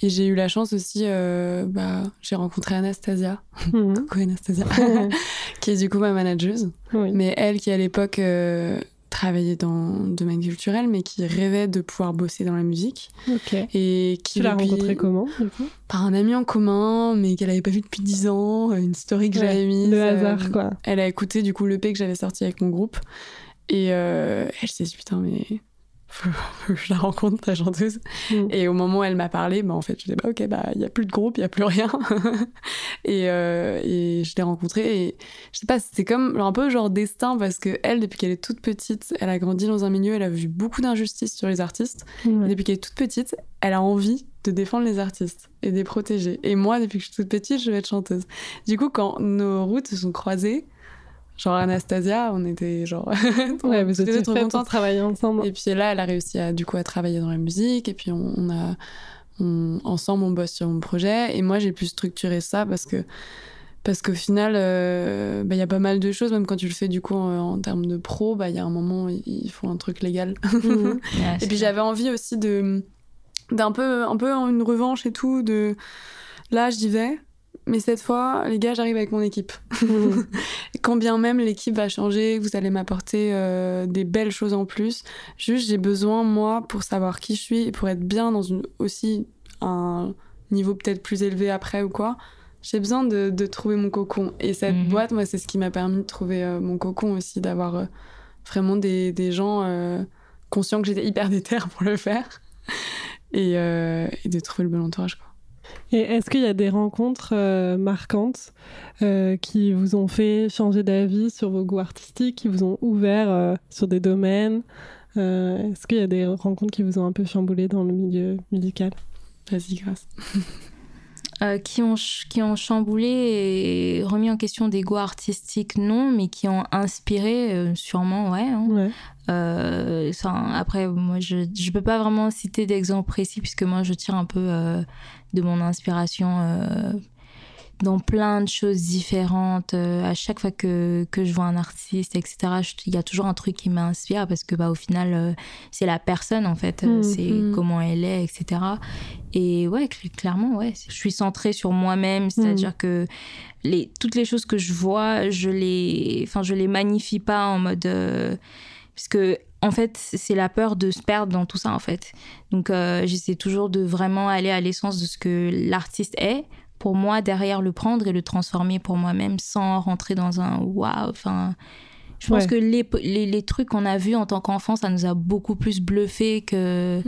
Et j'ai eu la chance aussi, euh, bah, j'ai rencontré Anastasia, Mhm. coucou Anastasia, qui est du coup ma manageuse. oui. Mais elle qui à l'époque euh, travaillait dans le domaine culturel, mais qui rêvait de pouvoir bosser dans la musique. Ok. Et qui Tu l'as depuis- rencontré comment, du coup? Par un ami en commun, mais qu'elle avait pas vu depuis 10 ans, une story que Ouais, j'avais mise. Le euh, hasard, quoi. elle a écouté du coup l'EP que j'avais sorti avec mon groupe. Et euh, elle s'est dit putain, mais je la rencontre, ta chanteuse. Mm. Et au moment où elle m'a parlé, bah, en fait, je dis, bah, ok, bah, il n'y a plus de groupe, il n'y a plus rien. et, euh, et je l'ai rencontrée. Et je sais pas, c'était comme un peu genre destin parce que elle, depuis qu'elle est toute petite, elle a grandi dans un milieu, elle a vu beaucoup d'injustices sur les artistes. Et Ouais. depuis qu'elle est toute petite, elle a envie de défendre les artistes et de les protéger. Et moi, depuis que je suis toute petite, je vais être chanteuse. Du coup, quand nos routes se sont croisées, genre Anastasia, on était genre. Les étiez deux trop contentes. travailler ensemble. Et puis là, elle a réussi à, du coup, à travailler dans la musique. Et puis on, on a. on- ensemble, on bosse sur mon projet. Et moi, j'ai pu structurer ça parce que. Parce qu'au final, euh, bah, il y a pas mal de choses, même quand tu le fais du coup en, en termes de pro, bah, il y a un moment, il faut un truc légal. Mhm. Et puis j'avais envie aussi de d'un peu un peu une revanche et tout de là j'y vais mais cette fois les gars j'arrive avec mon équipe. Et quand bien même l'équipe va changer vous allez m'apporter euh, des belles choses en plus juste j'ai besoin moi pour savoir qui je suis et pour être bien dans une aussi un niveau peut-être plus élevé après ou quoi j'ai besoin de, de trouver mon cocon et cette Mhm. boîte moi c'est ce qui m'a permis de trouver euh, mon cocon aussi d'avoir euh, vraiment des, des gens euh, conscients que j'étais hyper déter pour le faire et, et de trouver le bon entourage. Quoi. Et est-ce qu'il y a des rencontres euh, marquantes euh, qui vous ont fait changer d'avis sur vos goûts artistiques, qui vous ont ouvert euh, sur des domaines Est-ce qu'il y a des rencontres qui vous ont un peu chamboulé dans le milieu musical? Vas-y, grâce. Euh, qui, ont, qui ont chamboulé et remis en question des goûts artistiques, non, mais qui ont inspiré, euh, sûrement, ouais. hein. Ouais. Euh, ça, après, moi, je ne peux pas vraiment citer d'exemple précis, puisque moi, je tire un peu euh, de mon inspiration euh, dans plein de choses différentes. Euh, à chaque fois que, que je vois un artiste, etc., il y a toujours un truc qui m'inspire, parce que bah, au final, euh, c'est la personne, en fait. Euh, Mhm. C'est comment elle est, etc. Et ouais, cl- clairement, ouais. Je suis centrée sur moi-même, c'est-à-dire que les, toutes les choses que je vois, je les, enfin, je les magnifie pas en mode. euh, parce que, en fait, c'est la peur de se perdre dans tout ça, en fait. Donc, euh, j'essaie toujours de vraiment aller à l'essence de ce que l'artiste est, pour moi, derrière le prendre et le transformer pour moi-même sans rentrer dans un waouh. Enfin, je pense Ouais. que les, les, les trucs qu'on a vus en tant qu'enfant, ça nous a beaucoup plus bluffé que.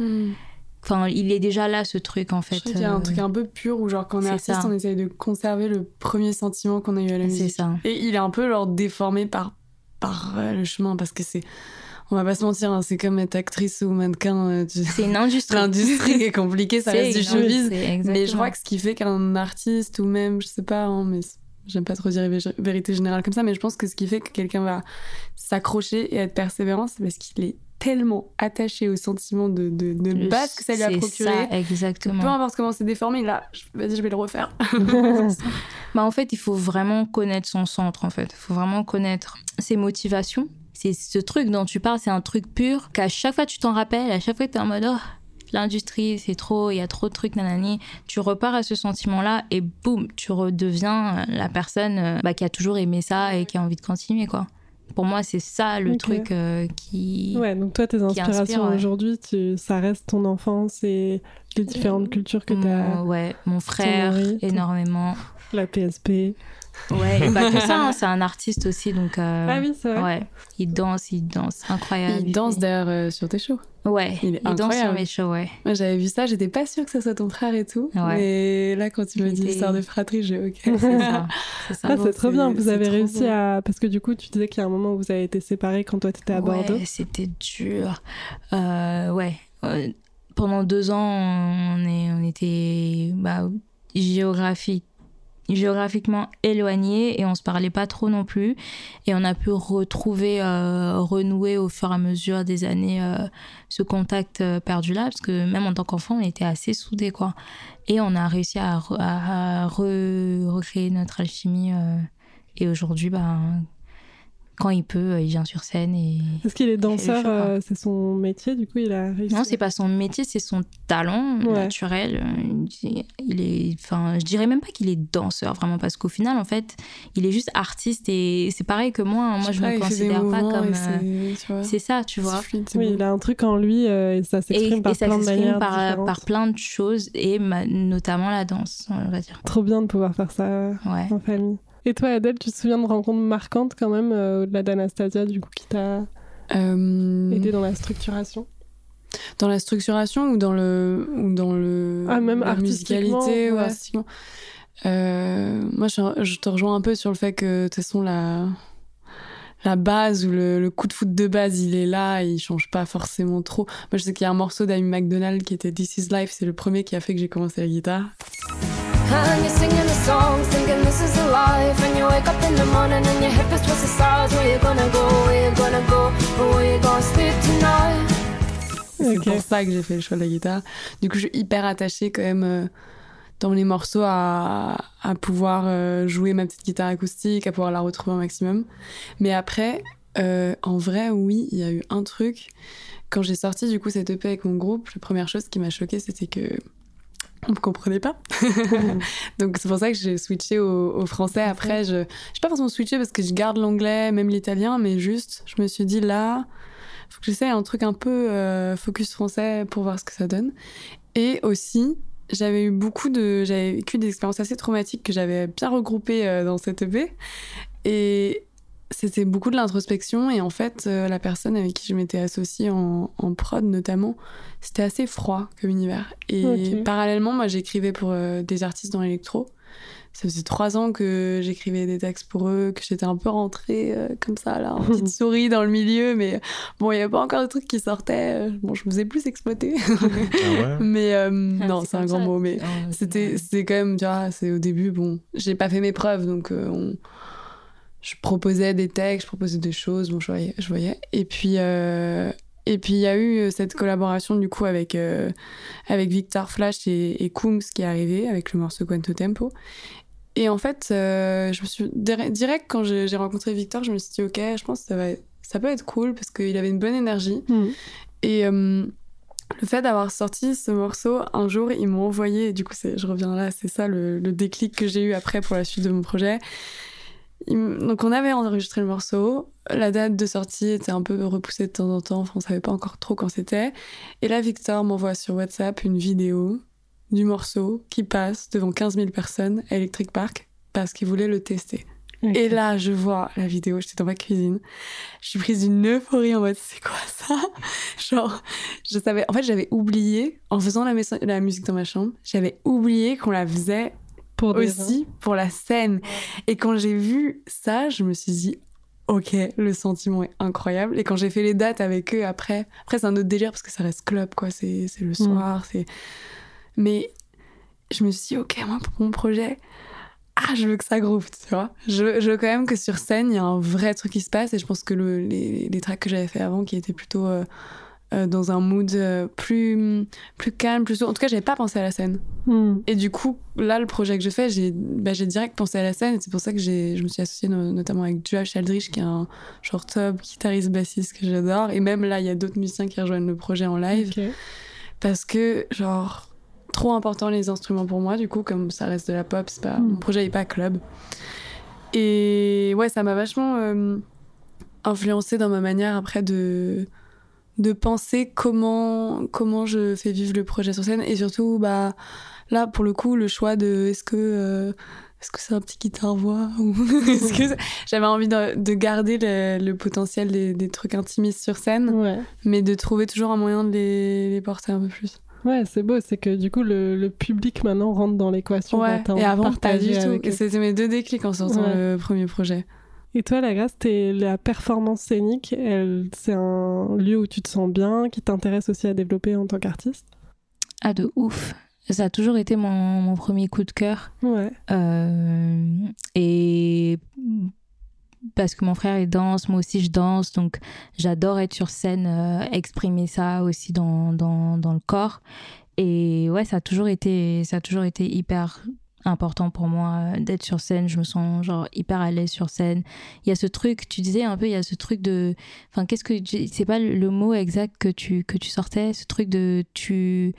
Enfin, il est déjà là, ce truc, en fait. Je y a un euh, truc un peu pur où, genre, quand on est, c'est artiste, ça. on essaye de conserver le premier sentiment qu'on a eu à la C'est musique. ça. Et il est un peu, genre, déformé par, par euh, le chemin parce que c'est. On va pas se mentir, hein, c'est comme être actrice ou mannequin. euh, tu- C'est une industrie. L'industrie est compliquée, ça reste du showbiz. Mais je crois que ce qui fait qu'un artiste ou même, je sais pas, hein, mais j'aime pas trop dire vé- vérité générale comme ça, mais je pense que ce qui fait que quelqu'un va s'accrocher et être persévérant, c'est parce qu'il est tellement attaché au sentiment de, de, base que ça lui a procuré. ça, exactement. peu importe comment c'est déformé, là, vas-y, je vais le refaire. Bah, en fait, il faut vraiment connaître son centre, en fait. Il faut vraiment connaître ses motivations. C'est ce truc dont tu parles, c'est un truc pur qu'à chaque fois tu t'en rappelles, à chaque fois tu es en mode oh, l'industrie, c'est trop, il y a trop de trucs, nanani. Tu repars à ce sentiment-là et boum, tu redeviens euh, la personne euh, bah, qui a toujours aimé ça et qui a envie de continuer, quoi. Pour moi, c'est ça le truc euh, qui. Ouais, donc toi, tes inspirations inspire, ouais. aujourd'hui, tu- ça reste ton enfance et les différentes cultures que tu as, ouais, mon frère, ton- énormément. la PSP. Ouais, bah que ça, hein, c'est un artiste aussi, donc. euh, Ah oui, c'est vrai. Ouais, il danse, il danse, incroyable. Il danse d'ailleurs euh, sur tes shows. Ouais, Il est danse sur mes shows, ouais. Moi, j'avais vu ça, j'étais pas sûre que ça soit ton frère et tout. Ouais. Mais là, quand tu me dis l'histoire de fratrie, j'ai ok. C'est ça. C'est ça. Ah, bon, c'est trop bien. Vous avez réussi beau. à. Parce que du coup, tu disais qu'il y a un moment où vous avez été séparés quand toi, tu étais à Bordeaux. Ouais, c'était dur. Euh, ouais. Euh, pendant deux ans, on, est, on était bah, géographique, géographiquement éloignés et on se parlait pas trop non plus. Et on a pu retrouver, euh, renouer au fur et à mesure des années euh, ce contact euh, perdu là, parce que même en tant qu'enfant, on était assez soudés, quoi. Et on a réussi à, à re- recréer notre alchimie. et aujourd'hui, bah, quand il peut, euh, il vient sur scène et Est-ce qu'il est danseur euh, C'est son métier, du coup, il a réussi. non, c'est pas son métier, c'est son talent Ouais. naturel. Il- Il est, enfin, je dirais même pas qu'il est danseur vraiment, parce qu'au final, en fait, il est juste artiste et c'est pareil que moi. hein. Moi, je me il fait des considère pas comme. euh, c'est- ça, tu vois. fluide, Oui, il a un truc en lui euh, et ça s'exprime par et ça plein de manières par, par plein de choses et ma- notamment la danse, on va dire. Trop bien de pouvoir faire ça euh, Ouais. en famille. Et toi, Adèle, tu te souviens de rencontres marquantes quand même, euh, au-delà d'Anastasia, du coup, qui t'a Euh, aidé dans la structuration? Dans la structuration ou dans le ou dans le Ah, même la artistiquement, musicalité ou ouais. Euh, moi, je, je te rejoins un peu sur le fait que de toute façon la la base ou le, le coup de foot de base, il est là, il change pas forcément trop. Moi, je sais qu'il y a un morceau d'Amy McDonald qui était This Is Life, c'est le premier qui a fait que j'ai commencé la guitare. And you're singing a song, thinking this is a life. And you wake up in the morning and your hip is twisted sides. Where you gonna go? Where you gonna go? Or where you gonna sleep tonight? C'est Ok. pour ça que j'ai fait le choix de la guitare. Du coup, je suis hyper attachée quand même euh, dans les morceaux à, à pouvoir euh, jouer ma petite guitare acoustique, à pouvoir la retrouver un maximum. Mais après, euh, en vrai, oui, il y a eu un truc. Quand j'ai sorti du coup cette EP avec mon groupe, la première chose qui m'a choquée, c'était que on me comprenait pas. Donc c'est pour ça que j'ai switché au, au français. Après, je j'ai pas forcément switché parce que je garde l'anglais, même l'italien, mais juste, je me suis dit là, faut que j'essaie un truc un peu euh, focus français pour voir ce que ça donne. Et aussi, j'avais eu beaucoup de, j'avais vécu des expériences assez traumatiques que j'avais bien regroupées euh, dans cette EP. Et c'était beaucoup de l'introspection. Et en fait, euh, la personne avec qui je m'étais associée en, en prod notamment, c'était assez froid comme univers. Et parallèlement, moi, j'écrivais pour euh, des artistes dans l'électro. Ça faisait trois ans que j'écrivais des textes pour eux, que j'étais un peu rentrée euh, comme ça, là, en petite souris dans le milieu, mais bon, il n'y avait pas encore de trucs qui sortaient. Bon, je me faisais plus exploiter. Ah ouais mais euh, Ah, non, c'est un comme grand ça. mot, mais Oh, c'était c'est- c'était quand même, tu vois, c'est au début, bon, j'ai pas fait mes preuves, donc euh, on- je proposais des textes, je proposais des choses, bon, je voyais. Je voyais. Et puis. euh, Et puis il y a eu euh, cette collaboration du coup avec, euh, avec Victor Flash et, et Kungs qui est arrivé avec le morceau Quanto Tempo. Et en fait, euh, je me suis dir- direct quand j'ai rencontré Victor, je me suis dit ok, je pense que ça, va, ça peut être cool parce qu'il avait une bonne énergie. Hmm. Et le fait d'avoir sorti ce morceau, un jour, ils m'ont envoyé, et du coup, je reviens là, c'est ça le, le déclic que j'ai eu après pour la suite de mon projet. Donc, on avait enregistré le morceau. La date de sortie était un peu repoussée de temps en temps, enfin, on savait pas encore trop quand c'était. Et là, Victor m'envoie sur WhatsApp une vidéo du morceau qui passe devant 15 000 personnes à Electric Park parce qu'il voulait le tester. Et là, je vois la vidéo, j'étais dans ma cuisine. Je suis prise d'une euphorie en mode, c'est quoi ça? Genre, je savais. En fait, j'avais oublié, en faisant la musique dans ma chambre, j'avais oublié qu'on la faisait pour aussi pour la scène. Et quand j'ai vu ça, je me suis dit, ok, le sentiment est incroyable. Et quand j'ai fait les dates avec eux après, après c'est un autre délire parce que ça reste club, quoi. C'est le soir, c'est. Mais je me suis dit, ok, moi, pour mon projet, ah, je veux que ça groove, tu vois. Je, veux- je veux quand même que sur scène, il y a un vrai truc qui se passe. Et je pense que le- les, les tracks que j'avais fait avant, qui étaient plutôt euh, euh, dans un mood euh, plus, plus calme, plus. En tout cas, j'avais pas pensé à la scène. Hmm. Et du coup, là, le projet que je fais, j'ai bah, direct pensé à la scène. C'est pour ça que je me suis associée no- notamment avec Josh Aldrich, qui est un genre top guitariste bassiste que j'adore. Et même là, il y a d'autres musiciens qui rejoignent le projet en live. Parce que, genre, trop important les instruments pour moi, du coup, comme ça reste de la pop, c'est pas, Mm. mon projet n'est pas club. Et ouais, ça m'a vachement euh, influencé dans ma manière après de, de penser comment, comment je fais vivre le projet sur scène. Et surtout, bah, là, pour le coup, le choix de est-ce que. euh, est-ce que c'est un petit guitare-voix ou est-ce que j'avais envie de, de garder le, le potentiel des, des trucs intimistes sur scène, Ouais. mais de trouver toujours un moyen de les, les porter un peu plus. Ouais, c'est beau, c'est que du coup le, le public maintenant rentre dans l'équation. Ouais, t'as et avant, pas du tout. c'était mes deux déclics en sortant Ouais. le premier projet. Et toi, la grâce, la performance scénique, c'est un lieu où tu te sens bien, qui t'intéresse aussi à développer en tant qu'artiste? Ah, de ouf. Ça a toujours été mon, mon premier coup de cœur. Ouais. Euh, et parce que mon frère il danse, moi aussi je danse, donc j'adore être sur scène, euh, exprimer ça aussi dans, dans, dans le corps. Et ouais, ça a toujours été, ça a toujours été hyper important pour moi d'être sur scène. Je me sens genre hyper à l'aise sur scène. Il y a ce truc, tu disais un peu, il y a ce truc de, enfin qu'est-ce que, c'est pas le, mot exact que tu que tu sortais, ce truc de tu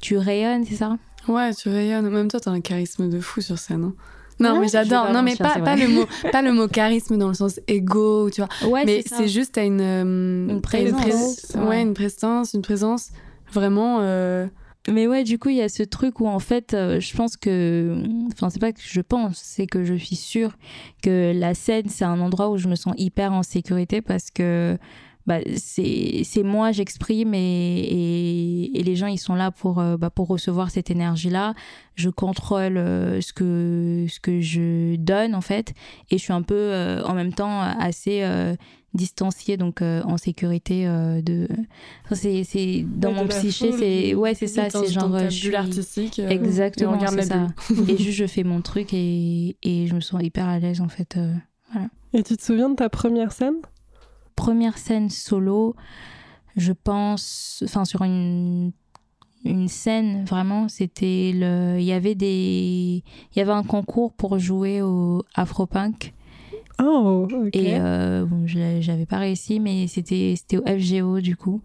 tu rayonnes, c'est ça? Ouais, tu rayonnes. Même toi, t'as un charisme de fou sur scène. hein. Non, mais j'adore. Non, mais pas, pas le mot, pas le mot charisme dans le sens égo, tu vois. Ouais, mais c'est juste, t'as une, euh, Une présence. ouais. Ouais. une présence, une présence vraiment. euh, Mais ouais, du coup, il y a ce truc où en fait, euh, je pense que. Enfin, c'est pas que je pense, c'est que je suis sûre que la scène, c'est un endroit où je me sens hyper en sécurité parce que bah, c'est moi, j'exprime et, et, et les gens, ils sont là pour, euh, bah, pour recevoir cette énergie-là. Je contrôle euh, ce, que, ce que je donne, en fait. Et je suis un peu, euh, en même temps, assez distanciée, donc en sécurité de... Enfin, c'est c'est- dans Ouais, mon psyché, c'est... Ouais, c'est ça, c'est genre... je suis- artistique. Exactement, c'est ça. et juste, je fais mon truc et, et je me sens hyper à l'aise, en fait. euh. Et tu te souviens de ta première scène? Première scène solo, je pense, enfin sur une une scène vraiment, c'était le, il y avait des, il y avait un concours pour jouer au Afropunk Oh, ok. et euh, bon, j'avais pas réussi, mais c'était c'était au FGO du coup.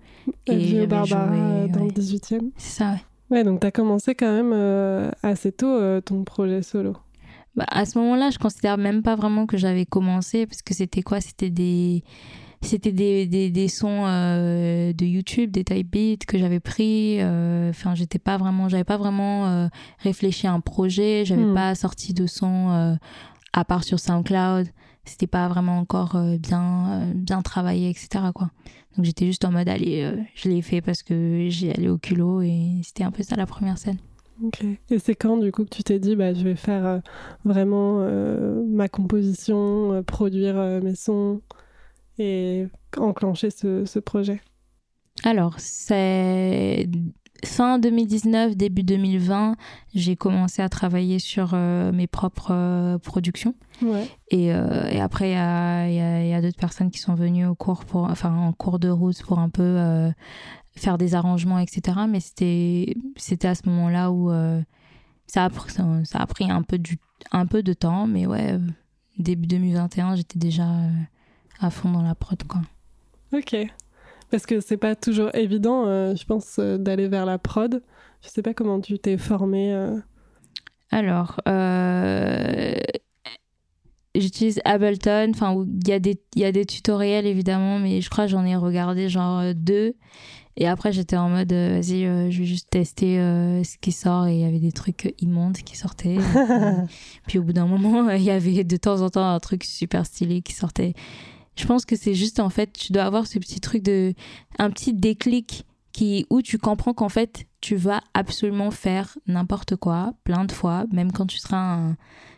et Barbara joué, euh, dans ouais. le 18e. C'est ça. Ouais. Ouais, donc t'as commencé quand même euh, assez tôt euh, ton projet solo. Bah, à ce moment-là, je considère même pas vraiment que j'avais commencé parce que c'était quoi? C'était des c'était des, des, des sons euh, de YouTube, des type beats que j'avais pris. euh, Enfin, j'étais pas vraiment, j'avais pas vraiment euh, réfléchi à un projet. J'avais Hmm. pas sorti de son euh, à part sur SoundCloud. C'était pas vraiment encore euh, bien euh, bien travaillé, etc. Quoi. Donc j'étais juste en mode allez, euh, je l'ai fait parce que j'ai allé au culot et c'était un peu ça la première scène. Ok. Et c'est quand du coup que tu t'es dit bah je vais faire euh, vraiment euh, ma composition, euh, produire euh, mes sons? Et enclencher ce, ce projet Alors, c'est fin 2019, début 2020, j'ai commencé à travailler sur euh, mes propres euh, productions. Ouais. Et, euh, et après, il y a, y a- il y a d'autres personnes qui sont venues au cours pour, enfin, en cours de route pour un peu faire des arrangements, etc. Mais c'était, à ce moment-là où ça, a, pris- ça, a pris un peu, du, un peu de temps. Mais ouais, début 2021, j'étais déjà à fond dans la prod, quoi. Ok. Parce que c'est pas toujours évident, euh, je pense, euh, d'aller vers la prod. Je sais pas comment tu t'es formé. euh. Alors, j'utilise Ableton. Enfin, il y, a des- y a des tutoriels évidemment, mais je crois que j'en ai regardé genre deux. Et après, j'étais en mode, vas-y, euh, je vais juste tester euh, ce qui sort. Et il y avait des trucs immondes qui sortaient. Puis au bout d'un moment, il y avait de temps en temps un truc super stylé qui sortait. Je pense que c'est juste en fait, tu dois avoir ce petit truc de. un petit déclic qui, où tu comprends qu'en fait, tu vas absolument faire n'importe quoi, plein de fois, même quand tu seras un.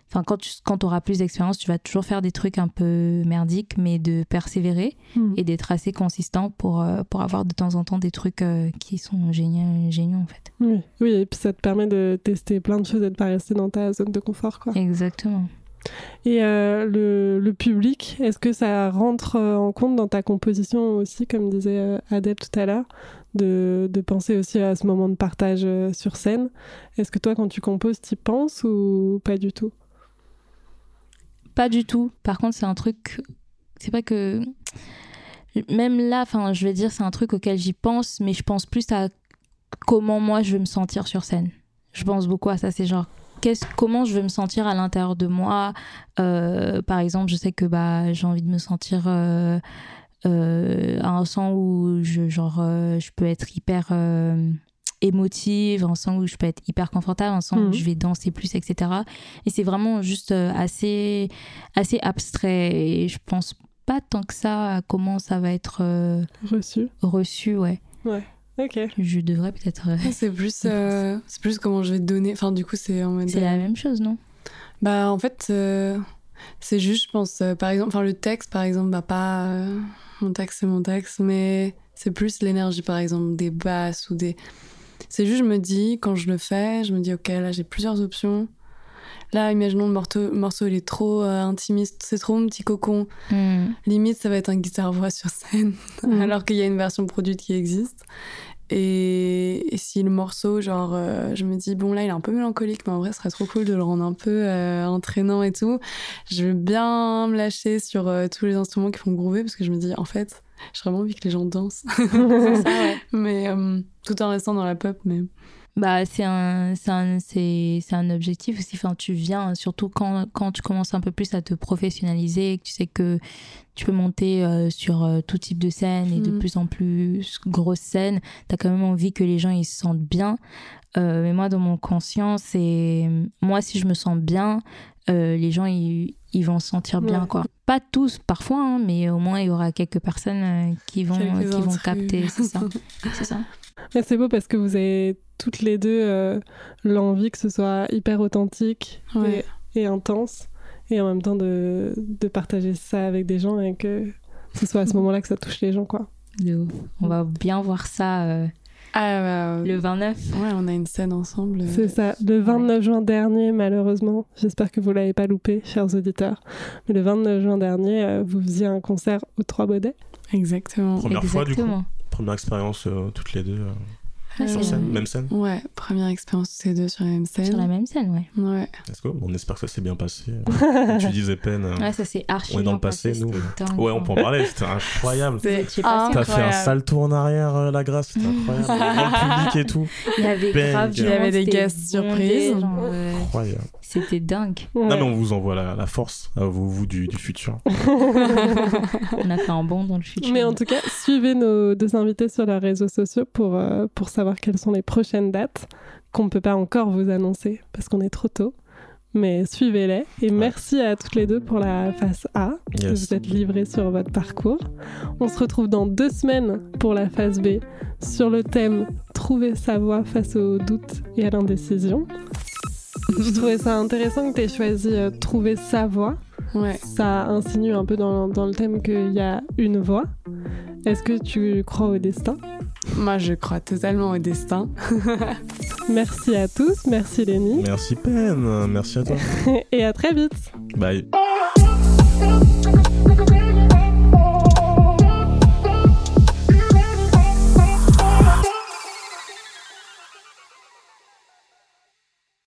Enfin, quand tu quand auras plus d'expérience, tu vas toujours faire des trucs un peu merdiques, mais de persévérer Hmm. et d'être assez consistant pour, euh, pour avoir de temps en temps des trucs euh, qui sont géniaux, géniaux en fait. Oui. oui, et puis ça te permet de tester plein de choses et de pas rester dans ta zone de confort. Quoi. Exactement. Et euh, le, public, est-ce que ça rentre euh, en compte dans ta composition aussi, comme disait euh, Adèle tout à l'heure, de, penser aussi à ce moment de partage sur scène? Est-ce que toi, quand tu composes, t'y penses ou pas du tout? Pas du tout. Par contre, c'est un truc. C'est pas que. Même là, je vais dire, c'est un truc auquel j'y pense, mais je pense plus à comment moi je veux me sentir sur scène. Je pense beaucoup à ça. C'est genre, comment je veux me sentir à l'intérieur de moi. Euh, par exemple, je sais que bah, j'ai envie de me sentir euh, euh, à un sens où je, genre, euh, je peux être hyper émotive, un sens où je peux être hyper confortable, un sens Mhm. où je vais danser plus, etc. Et c'est vraiment juste assez, assez abstrait. Et je pense pas tant que ça à comment ça va être Reçu reçu, ouais. Ok. Je devrais peut-être. euh, C'est plus, euh, c'est plus comment je vais te donner. Enfin, du coup, c'est en mode. C'est la même chose, non? Bah, en fait, euh, c'est juste, je pense, euh, par exemple, enfin, le texte, par exemple, bah, pas. euh, mon texte, c'est mon texte, mais c'est plus l'énergie, par exemple, des basses ou des. C'est juste, je me dis, quand je le fais, je me dis, ok, là, j'ai plusieurs options. Là, imaginons le morceau, morceau il est trop euh, intimiste, c'est trop mon petit cocon. Hmm. Limite, ça va être un guitare-voix sur scène, Mhm. alors qu'il y a une version produite qui existe. Et, et si le morceau, genre, euh, je me dis, bon, là, il est un peu mélancolique, mais en vrai, ce serait trop cool de le rendre un peu euh, entraînant et tout. Je veux bien me lâcher sur euh, tous les instruments qui font groover, parce que je me dis, en fait, j'ai vraiment envie que les gens dansent. Ça, ouais. mais tout en restant dans la pop, mais. Bah, c'est un, c'est un, c'est, c'est un objectif aussi. Enfin, tu viens, surtout quand, quand tu commences un peu plus à te professionnaliser, que tu sais que tu peux monter euh, sur euh, tout type de scène et de Mhm. plus en plus grosses scènes. Tu as quand même envie que les gens ils se sentent bien. Euh, mais moi, dans mon conscient, c'est moi, si je me sens bien, les gens ils, ils vont se sentir bien, Ouais. quoi. pas tous parfois, hein, mais au moins il y aura quelques personnes qui vont, Quelques qui vont capter, c'est ça. c'est ça. C'est beau parce que vous avez toutes les deux euh, l'envie que ce soit hyper authentique Ouais. et, et intense, et en même temps de, de partager ça avec des gens et que ce soit à ce moment-là que ça touche les gens, quoi. De ouf. On va bien voir ça euh, Ah, bah, le 29. Ouais, on a une scène ensemble. euh, C'est ça. Le 29 juin dernier, malheureusement, j'espère que vous l'avez pas loupé, chers auditeurs, mais le 29 juin dernier, euh, vous faisiez un concert aux Trois Baudets. Exactement. Première fois, du coup. Première expérience euh, toutes les deux euh, Ah, sur scène, même scène. Ouais, première expérience tous ces deux sur la même scène. Sur la même scène, ouais. Ouais. Let's go. On espère que ça s'est bien passé. Comme tu disais, Pen. euh, Ouais, ça c'est archi on est dans le passé, passé, nous. dingue, Ouais, on peut en parler. C'était incroyable. T'as fait un sale tour en arrière, euh, la grâce. C'était incroyable. Le public et tout. Il y avait Bang. grave Il y avait des guests surprises. euh, Incroyable. C'était dingue. Non, mais on vous envoie la, la force à vous, vous du, du futur. On a fait un bond dans le futur. Mais en tout cas, suivez nos deux invités sur leurs réseaux sociaux pour, euh, pour savoir quelles sont les prochaines dates qu'on ne peut pas encore vous annoncer parce qu'on est trop tôt. Mais suivez-les. Et merci à toutes les deux pour la phase A. Yes. Vous êtes livrés sur votre parcours. On se retrouve dans deux semaines pour la phase B sur le thème Trouver sa voie face aux doutes et à l'indécision. Je trouvais ça intéressant que tu aies choisi euh, Trouver sa voie. Ouais. Ça insinue un peu dans, dans le thème qu'il y a une voie. Est-ce que tu crois au destin? Moi, je crois totalement au destin. Merci à tous, merci Lénie, Merci, Pen. Merci à toi. et à très vite Bye.